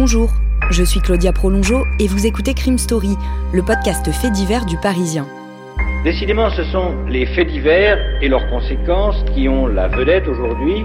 Bonjour, je suis Claudia Prolongeau et vous écoutez Crime Story, le podcast fait divers du Parisien. Décidément, ce sont les faits divers et leurs conséquences qui ont la vedette aujourd'hui.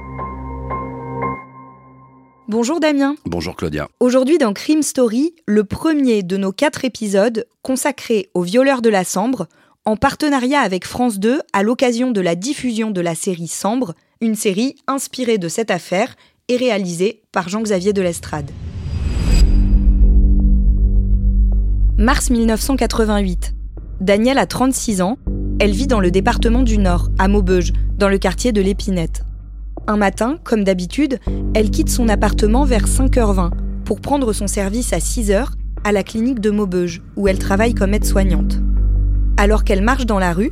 Bonjour Damien. Bonjour Claudia. Aujourd'hui dans Crime Story, le premier de nos quatre épisodes consacrés aux violeurs de la Sambre, en partenariat avec France 2 à l'occasion de la diffusion de la série Sambre, une série inspirée de cette affaire et réalisée par Jean-Xavier de l'Estrade. Mars 1988. Danielle a 36 ans. Elle vit dans le département du Nord, à Maubeuge, dans le quartier de l'Épinette. Un matin, comme d'habitude, elle quitte son appartement vers 5h20 pour prendre son service à 6h à la clinique de Maubeuge, où elle travaille comme aide-soignante. Alors qu'elle marche dans la rue,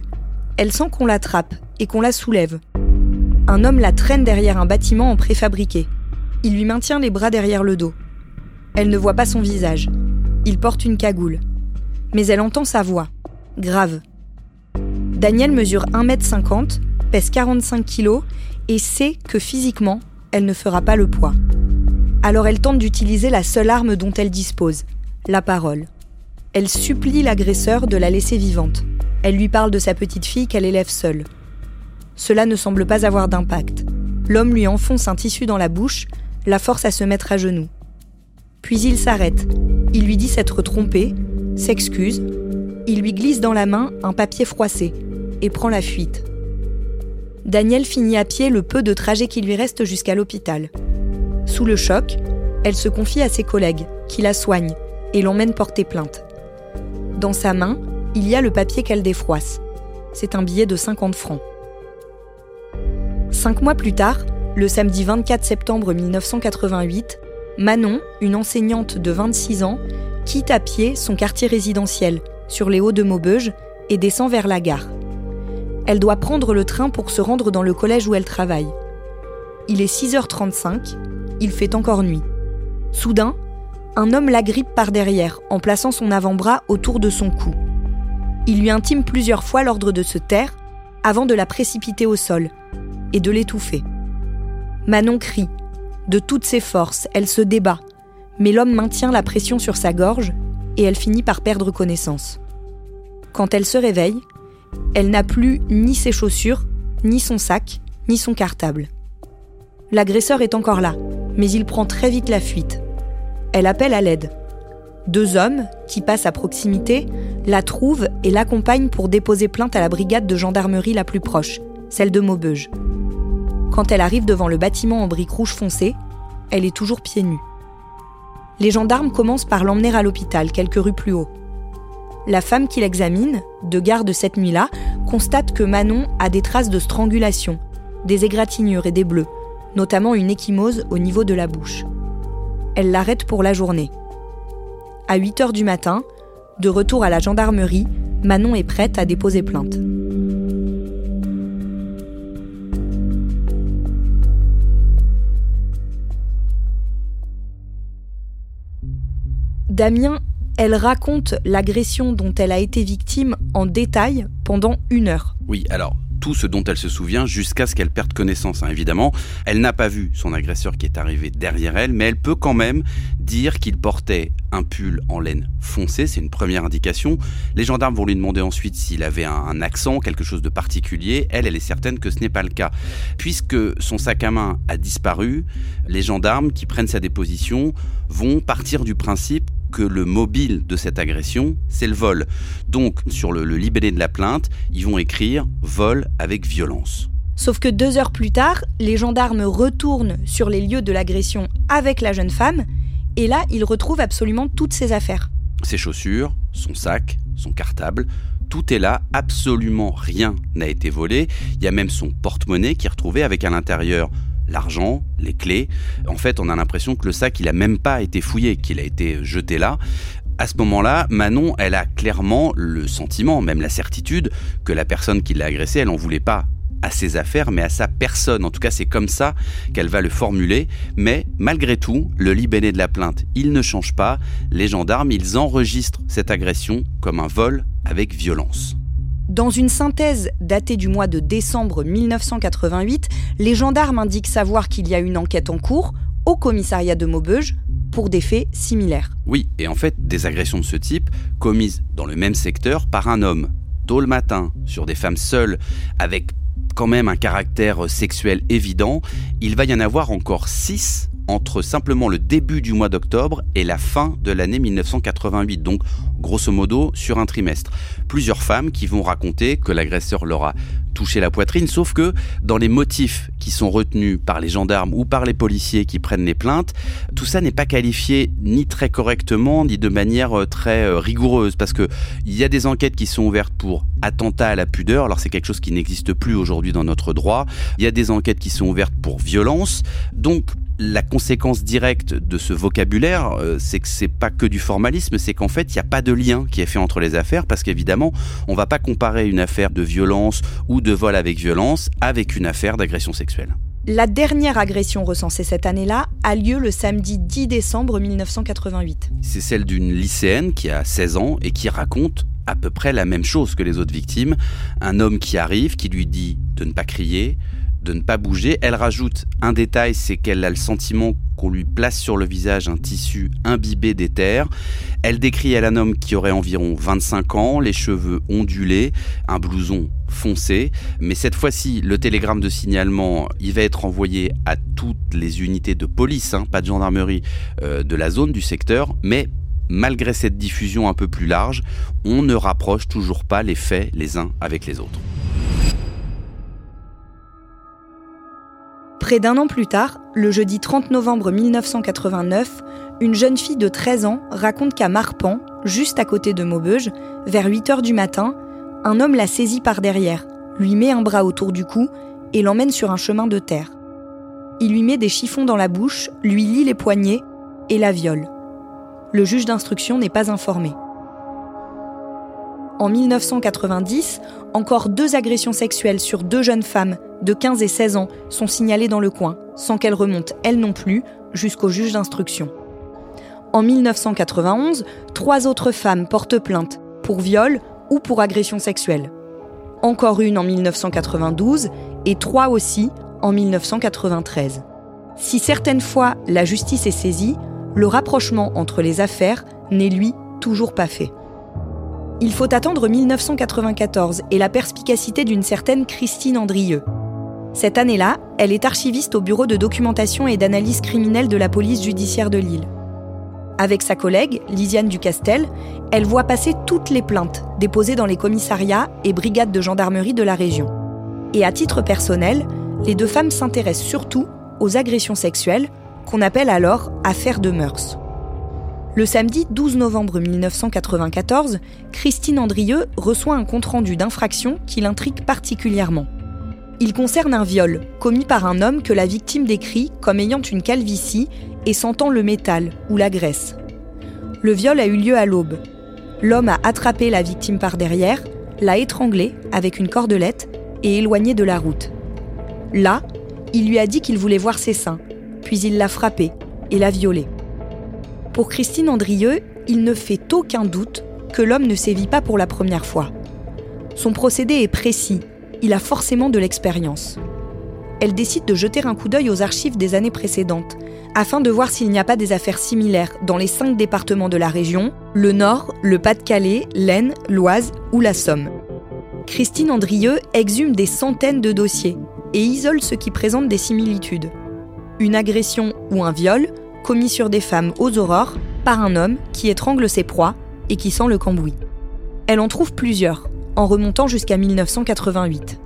elle sent qu'on l'attrape et qu'on la soulève. Un homme la traîne derrière un bâtiment en préfabriqué. Il lui maintient les bras derrière le dos. Elle ne voit pas son visage. Il porte une cagoule. Mais elle entend sa voix, grave. Danielle mesure 1m50, pèse 45 kg et sait que physiquement, elle ne fera pas le poids. Alors elle tente d'utiliser la seule arme dont elle dispose, la parole. Elle supplie l'agresseur de la laisser vivante. Elle lui parle de sa petite fille qu'elle élève seule. Cela ne semble pas avoir d'impact. L'homme lui enfonce un tissu dans la bouche, la force à se mettre à genoux. Puis il s'arrête. Il lui dit s'être trompé, s'excuse. Il lui glisse dans la main un papier froissé et prend la fuite. Danielle finit à pied le peu de trajet qui lui reste jusqu'à l'hôpital. Sous le choc, elle se confie à ses collègues, qui la soignent, et l'emmènent porter plainte. Dans sa main, il y a le papier qu'elle défroisse. C'est un billet de 50 francs. Cinq mois plus tard, le samedi 24 septembre 1988, Manon, une enseignante de 26 ans, quitte à pied son quartier résidentiel, sur les hauts de Maubeuge, et descend vers la gare. Elle doit prendre le train pour se rendre dans le collège où elle travaille. Il est 6h35, il fait encore nuit. Soudain, un homme l'agrippe par derrière en plaçant son avant-bras autour de son cou. Il lui intime plusieurs fois l'ordre de se taire avant de la précipiter au sol et de l'étouffer. Manon crie. De toutes ses forces, elle se débat, mais l'homme maintient la pression sur sa gorge et elle finit par perdre connaissance. Quand elle se réveille, elle n'a plus ni ses chaussures, ni son sac, ni son cartable. L'agresseur est encore là, mais il prend très vite la fuite. Elle appelle à l'aide. Deux hommes, qui passent à proximité, la trouvent et l'accompagnent pour déposer plainte à la brigade de gendarmerie la plus proche, celle de Maubeuge. Quand elle arrive devant le bâtiment en briques rouges foncées, elle est toujours pieds nus. Les gendarmes commencent par l'emmener à l'hôpital, quelques rues plus haut. La femme qui l'examine, de garde cette nuit-là, constate que Manon a des traces de strangulation, des égratignures et des bleus, notamment une échymose au niveau de la bouche. Elle l'arrête pour la journée. À 8 heures du matin, de retour à la gendarmerie, Manon est prête à déposer plainte. Damien, elle raconte l'agression dont elle a été victime en détail pendant une heure. Oui, alors tout ce dont elle se souvient jusqu'à ce qu'elle perde connaissance, hein, évidemment. Elle n'a pas vu son agresseur qui est arrivé derrière elle, mais elle peut quand même dire qu'il portait un pull en laine foncée, c'est une première indication. Les gendarmes vont lui demander ensuite s'il avait un, un accent, quelque chose de particulier. Elle, elle est certaine que ce n'est pas le cas. Puisque son sac à main a disparu, les gendarmes qui prennent sa déposition vont partir du principe que le mobile de cette agression, c'est le vol. Donc, sur le, le libellé de la plainte, ils vont écrire vol avec violence. Sauf que deux heures plus tard, les gendarmes retournent sur les lieux de l'agression avec la jeune femme, et là, ils retrouvent absolument toutes ses affaires. Ses chaussures, son sac, son cartable, tout est là, absolument rien n'a été volé. Il y a même son porte-monnaie qui est retrouvé avec à l'intérieur l'argent, les clés. En fait, on a l'impression que le sac, il a même pas été fouillé, qu'il a été jeté là. À ce moment-là, Manon, elle a clairement le sentiment, même la certitude, que la personne qui l'a agressée, elle en voulait pas à ses affaires, mais à sa personne. En tout cas, c'est comme ça qu'elle va le formuler. Mais malgré tout, le libellé de la plainte, il ne change pas. Les gendarmes, ils enregistrent cette agression comme un vol avec violence. Dans une synthèse datée du mois de décembre 1988, les gendarmes indiquent savoir qu'il y a une enquête en cours au commissariat de Maubeuge pour des faits similaires. Oui, et en fait, des agressions de ce type, commises dans le même secteur par un homme, tôt le matin, sur des femmes seules, avec quand même un caractère sexuel évident, il va y en avoir encore six entre simplement le début du mois d'octobre et la fin de l'année 1988, donc grosso modo sur un trimestre. Plusieurs femmes qui vont raconter que l'agresseur leur a touché la poitrine, sauf que dans les motifs qui sont retenus par les gendarmes ou par les policiers qui prennent les plaintes, tout ça n'est pas qualifié ni très correctement ni de manière euh, très euh, rigoureuse, parce que il y a des enquêtes qui sont ouvertes pour attentat à la pudeur, alors c'est quelque chose qui n'existe plus aujourd'hui dans notre droit. Il y a des enquêtes qui sont ouvertes pour violence, donc la conséquence directe de ce vocabulaire, euh, c'est que c'est pas que du formalisme, c'est qu'en fait, il n'y a pas de lien qui est fait entre les affaires, parce qu'évidemment, on va pas comparer une affaire de violence ou de vol avec violence avec une affaire d'agression sexuelle. La dernière agression recensée cette année-là a lieu le samedi 10 décembre 1988. C'est celle d'une lycéenne qui a 16 ans et qui raconte à peu près la même chose que les autres victimes. Un homme qui arrive, qui lui dit de ne pas crier, de ne pas bouger. Elle rajoute un détail, c'est qu'elle a le sentiment qu'on lui place sur le visage un tissu imbibé d'éther. Elle décrit elle un homme qui aurait environ 25 ans, les cheveux ondulés, un blouson foncé. Mais cette fois-ci, le télégramme de signalement, il va être envoyé à toutes les unités de police, hein, pas de gendarmerie, euh, de la zone, du secteur, mais malgré cette diffusion un peu plus large, on ne rapproche toujours pas les faits les uns avec les autres. Près d'un an plus tard, le jeudi 30 novembre 1989, une jeune fille de 13 ans raconte qu'à Marpan, juste à côté de Maubeuge, vers 8 heures du matin, un homme la saisit par derrière, lui met un bras autour du cou et l'emmène sur un chemin de terre. Il lui met des chiffons dans la bouche, lui lie les poignets et la viole. Le juge d'instruction n'est pas informé. En 1990, encore deux agressions sexuelles sur deux jeunes femmes de 15 et 16 ans sont signalées dans le coin, sans qu'elles remontent, elles non plus, jusqu'au juge d'instruction. En 1991, trois autres femmes portent plainte pour viol ou pour agression sexuelle. Encore une en 1992 et trois aussi en 1993. Si certaines fois la justice est saisie, le rapprochement entre les affaires n'est lui toujours pas fait. Il faut attendre 1994 et la perspicacité d'une certaine Christine Andrieux. Cette année-là, elle est archiviste au bureau de documentation et d'analyse criminelle de la police judiciaire de Lille. Avec sa collègue, Lisiane Ducastel, elle voit passer toutes les plaintes déposées dans les commissariats et brigades de gendarmerie de la région. Et à titre personnel, les deux femmes s'intéressent surtout aux agressions sexuelles, qu'on appelle alors affaires de mœurs. Le samedi 12 novembre 1994, Christine Andrieux reçoit un compte-rendu d'infraction qui l'intrigue particulièrement. Il concerne un viol commis par un homme que la victime décrit comme ayant une calvitie et sentant le métal ou la graisse. Le viol a eu lieu à l'aube. L'homme a attrapé la victime par derrière, l'a étranglée avec une cordelette et éloigné de la route. Là, il lui a dit qu'il voulait voir ses seins, puis il l'a frappée et l'a violée. Pour Christine Andrieux, il ne fait aucun doute que l'homme ne sévit pas pour la première fois. Son procédé est précis, il a forcément de l'expérience. Elle décide de jeter un coup d'œil aux archives des années précédentes, afin de voir s'il n'y a pas des affaires similaires dans les cinq départements de la région, le Nord, le Pas-de-Calais, l'Aisne, l'Oise ou la Somme. Christine Andrieux exhume des centaines de dossiers et isole ceux qui présentent des similitudes. Une agression ou un viol, commis sur des femmes aux aurores, par un homme qui étrangle ses proies et qui sent le cambouis. Elle en trouve plusieurs, en remontant jusqu'à 1988.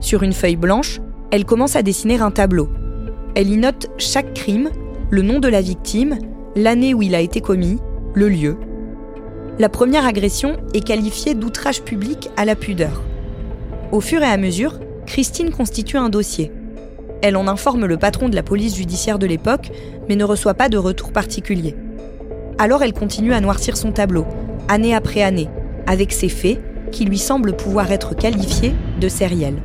Sur une feuille blanche, elle commence à dessiner un tableau. Elle y note chaque crime, le nom de la victime, l'année où il a été commis, le lieu. La première agression est qualifiée d'outrage public à la pudeur. Au fur et à mesure, Christine constitue un dossier. Elle en informe le patron de la police judiciaire de l'époque, mais ne reçoit pas de retour particulier. Alors elle continue à noircir son tableau, année après année, avec ces faits qui lui semblent pouvoir être qualifiés de sériels.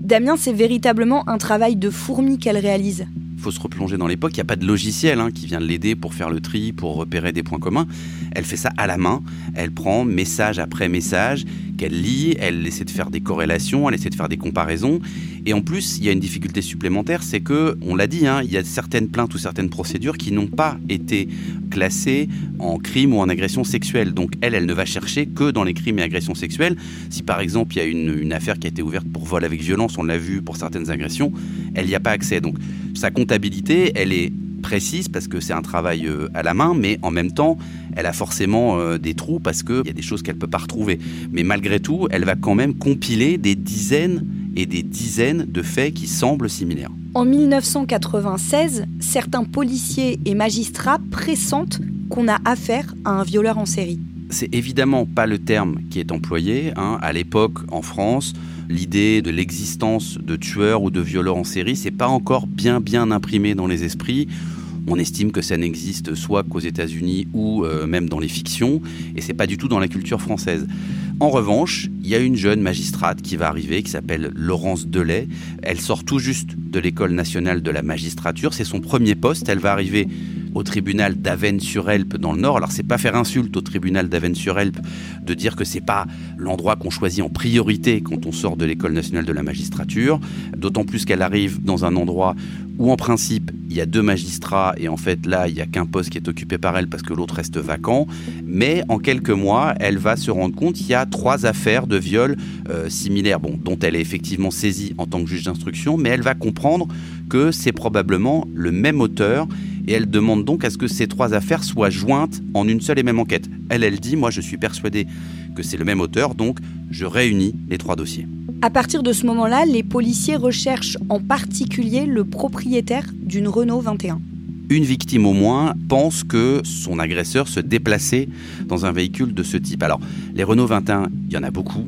Damien, c'est véritablement un travail de fourmi qu'elle réalise. Faut se replonger dans l'époque, il n'y a pas de logiciel hein, qui vient l'aider pour faire le tri, pour repérer des points communs. Elle fait ça à la main, elle prend message après message, qu'elle lit, elle essaie de faire des corrélations, elle essaie de faire des comparaisons. Et en plus, il y a une difficulté supplémentaire, c'est que, on l'a dit, hein, il y a certaines plaintes ou certaines procédures qui n'ont pas été classées en crime ou en agression sexuelle. Donc elle, elle ne va chercher que dans les crimes et agressions sexuelles. Si par exemple il y a une, affaire qui a été ouverte pour vol avec violence, on l'a vu pour certaines agressions, elle n'y a pas accès. Donc sa comptabilité, elle est précise parce que c'est un travail euh, à la main, mais en même temps, elle a forcément euh, des trous parce qu'il y a des choses qu'elle ne peut pas retrouver. Mais malgré tout, elle va quand même compiler des dizaines et des dizaines de faits qui semblent similaires. En 1996, certains policiers et magistrats pressentent qu'on a affaire à un violeur en série. C'est évidemment pas le terme qui est employé. Hein. À l'époque, en France, l'idée de l'existence de tueurs ou de violeurs en série, c'est pas encore bien bien imprimé dans les esprits. On estime que ça n'existe soit qu'aux États-Unis ou euh, même dans les fictions, et c'est pas du tout dans la culture française. En revanche, il y a une jeune magistrate qui va arriver, qui s'appelle Laurence Delay. Elle sort tout juste de l'école nationale de la magistrature. C'est son premier poste. Elle va arriver au tribunal d'Avennes-sur-Helpe dans le Nord. Alors c'est pas faire insulte au tribunal d'Avennes-sur-Helpe de dire que c'est pas l'endroit qu'on choisit en priorité quand on sort de l'école nationale de la magistrature, d'autant plus qu'elle arrive dans un endroit où en principe il y a deux magistrats et en fait là il y a qu'un poste qui est occupé par elle parce que l'autre reste vacant. Mais en quelques mois, elle va se rendre compte qu'il y a trois affaires de viol euh, similaires, dont elle est effectivement saisie en tant que juge d'instruction, mais elle va comprendre que c'est probablement le même auteur et elle demande donc à ce que ces trois affaires soient jointes en une seule et même enquête. Elle, elle dit, moi je suis persuadée que c'est le même auteur, donc je réunis les trois dossiers. À partir de ce moment-là, les policiers recherchent en particulier le propriétaire d'une Renault 21. Une victime au moins pense que son agresseur se déplaçait dans un véhicule de ce type. Alors, les Renault 21, il y en a beaucoup.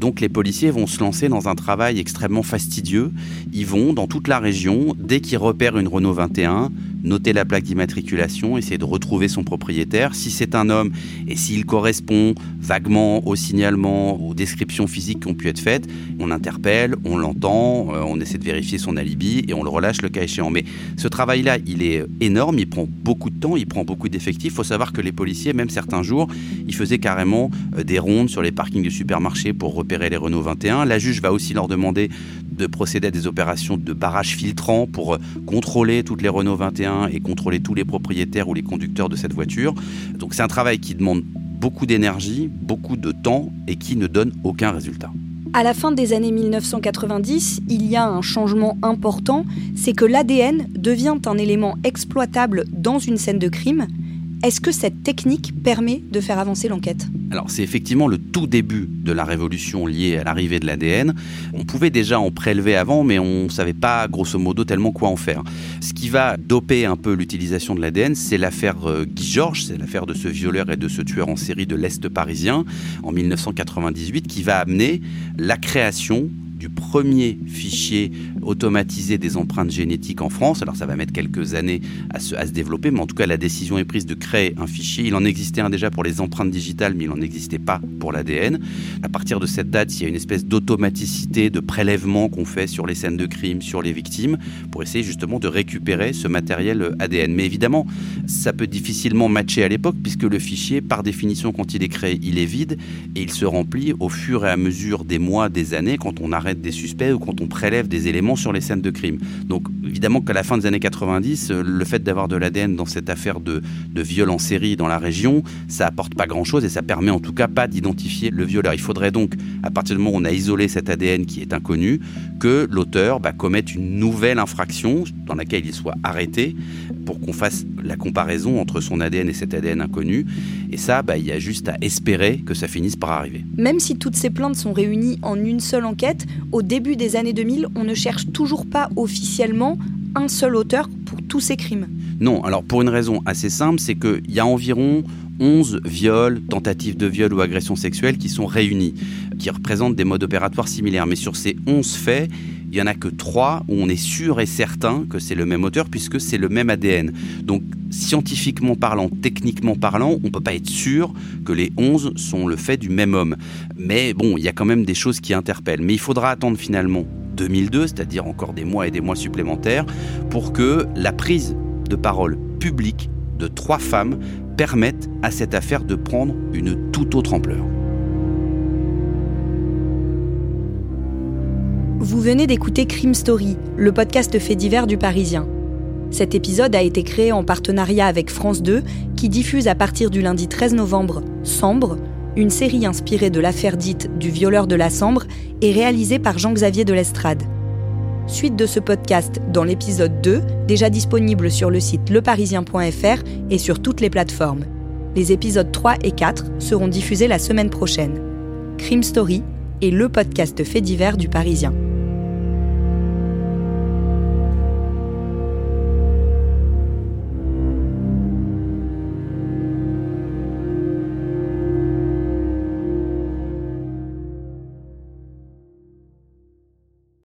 Donc les policiers vont se lancer dans un travail extrêmement fastidieux. Ils vont dans toute la région, dès qu'ils repèrent une Renault 21, noter la plaque d'immatriculation, essayer de retrouver son propriétaire. Si c'est un homme et s'il correspond vaguement au signalement, aux descriptions physiques qui ont pu être faites, on interpelle, on l'entend, euh, on essaie de vérifier son alibi et on le relâche le cas échéant. Mais ce travail-là, il est énorme, il prend beaucoup de temps, il prend beaucoup d'effectifs. Il faut savoir que les policiers, même certains jours, ils faisaient carrément euh, des rondes sur les parkings de supermarchés pour repérer les Renault 21. La juge va aussi leur demander de procéder à des opérations de barrage filtrant pour euh, contrôler toutes les Renault 21 et contrôler tous les propriétaires ou les conducteurs de cette voiture. Donc c'est un travail qui demande beaucoup d'énergie, beaucoup de temps et qui ne donne aucun résultat. À la fin des années 1990, il y a un changement important, c'est que l'ADN devient un élément exploitable dans une scène de crime est-ce que cette technique permet de faire avancer l'enquête? Alors c'est effectivement le tout début de la révolution liée à l'arrivée de l'ADN. On pouvait déjà en prélever avant, mais on ne savait pas grosso modo tellement quoi en faire. Ce qui va doper un peu l'utilisation de l'ADN, c'est l'affaire euh, Guy Georges, c'est l'affaire de ce violeur et de ce tueur en série de l'Est parisien en 1998, qui va amener la création du premier fichier automatisé des empreintes génétiques en France. Alors ça va mettre quelques années à se, développer, mais en tout cas la décision est prise de créer un fichier. Il en existait un déjà pour les empreintes digitales, mais il n'en existait pas pour l'ADN. À partir de cette date, il y a une espèce d'automaticité de prélèvement qu'on fait sur les scènes de crime, sur les victimes, pour essayer justement de récupérer ce matériel ADN. Mais évidemment, ça peut difficilement matcher à l'époque, puisque le fichier, par définition, quand il est créé, il est vide, et il se remplit au fur et à mesure des mois, des années, quand on arrête des suspects ou quand on prélève des éléments sur les scènes de crime. Donc évidemment qu'à la fin des années 90, euh, le fait d'avoir de l'ADN dans cette affaire de, de viol en série dans la région, ça apporte pas grand-chose et ça permet en tout cas pas d'identifier le violeur. Il faudrait donc, à partir du moment où on a isolé cet ADN qui est inconnu, que l'auteur bah, commette une nouvelle infraction dans laquelle il soit arrêté pour qu'on fasse la comparaison entre son ADN et cet ADN inconnu. Et ça, bah, il y a juste à espérer que ça finisse par arriver. Même si toutes ces plaintes sont réunies en une seule enquête, au début des années 2000, on ne cherche toujours pas officiellement un seul auteur pour tous ces crimes. Non, alors pour une raison assez simple, c'est qu'il y a environ 11 viols, tentatives de viol ou agressions sexuelles qui sont réunis, qui représentent des modes opératoires similaires. Mais sur ces 11 faits, il n'y en a que 3 où on est sûr et certain que c'est le même auteur puisque c'est le même ADN. Donc scientifiquement parlant, techniquement parlant, on ne peut pas être sûr que les 11 sont le fait du même homme. Mais bon, il y a quand même des choses qui interpellent. Mais il faudra attendre finalement 2002, c'est-à-dire encore des mois et des mois supplémentaires, pour que la prise de parole publique de trois femmes permettent à cette affaire de prendre une toute autre ampleur. Vous venez d'écouter Crime Story, le podcast fait divers du Parisien. Cet épisode a été créé en partenariat avec France 2, qui diffuse à partir du lundi 13 novembre Sambre, une série inspirée de l'affaire dite du violeur de la Sambre et réalisée par Jean-Xavier de l'Estrade. Suite de ce podcast dans l'épisode 2, déjà disponible sur le site leparisien.fr et sur toutes les plateformes. Les épisodes 3 et 4 seront diffusés la semaine prochaine. Crime Story est le podcast fait divers du Parisien.